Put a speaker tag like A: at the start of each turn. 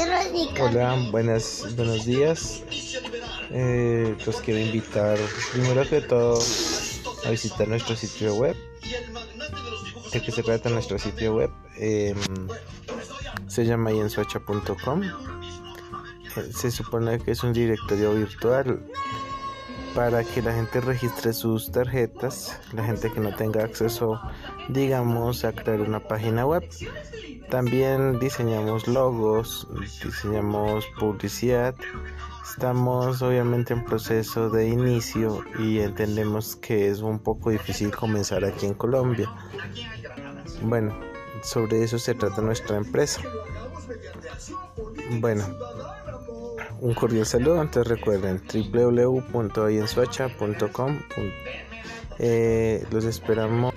A: Hola, buenas, buenos días. Eh, los quiero invitar primero que todo a visitar nuestro sitio web. ¿De qué se trata nuestro sitio web? Em, se llama yensuacha.com. Se supone que es un directorio virtual para que la gente registre sus tarjetas, la gente que no tenga acceso, digamos, a crear una página web. También diseñamos logos, diseñamos publicidad. Estamos obviamente en proceso de inicio y entendemos que es un poco difícil comenzar aquí en Colombia. Bueno, sobre eso se trata nuestra empresa. Bueno, un cordial saludo. Antes recuerden www.yensuacha.com. Eh, los esperamos.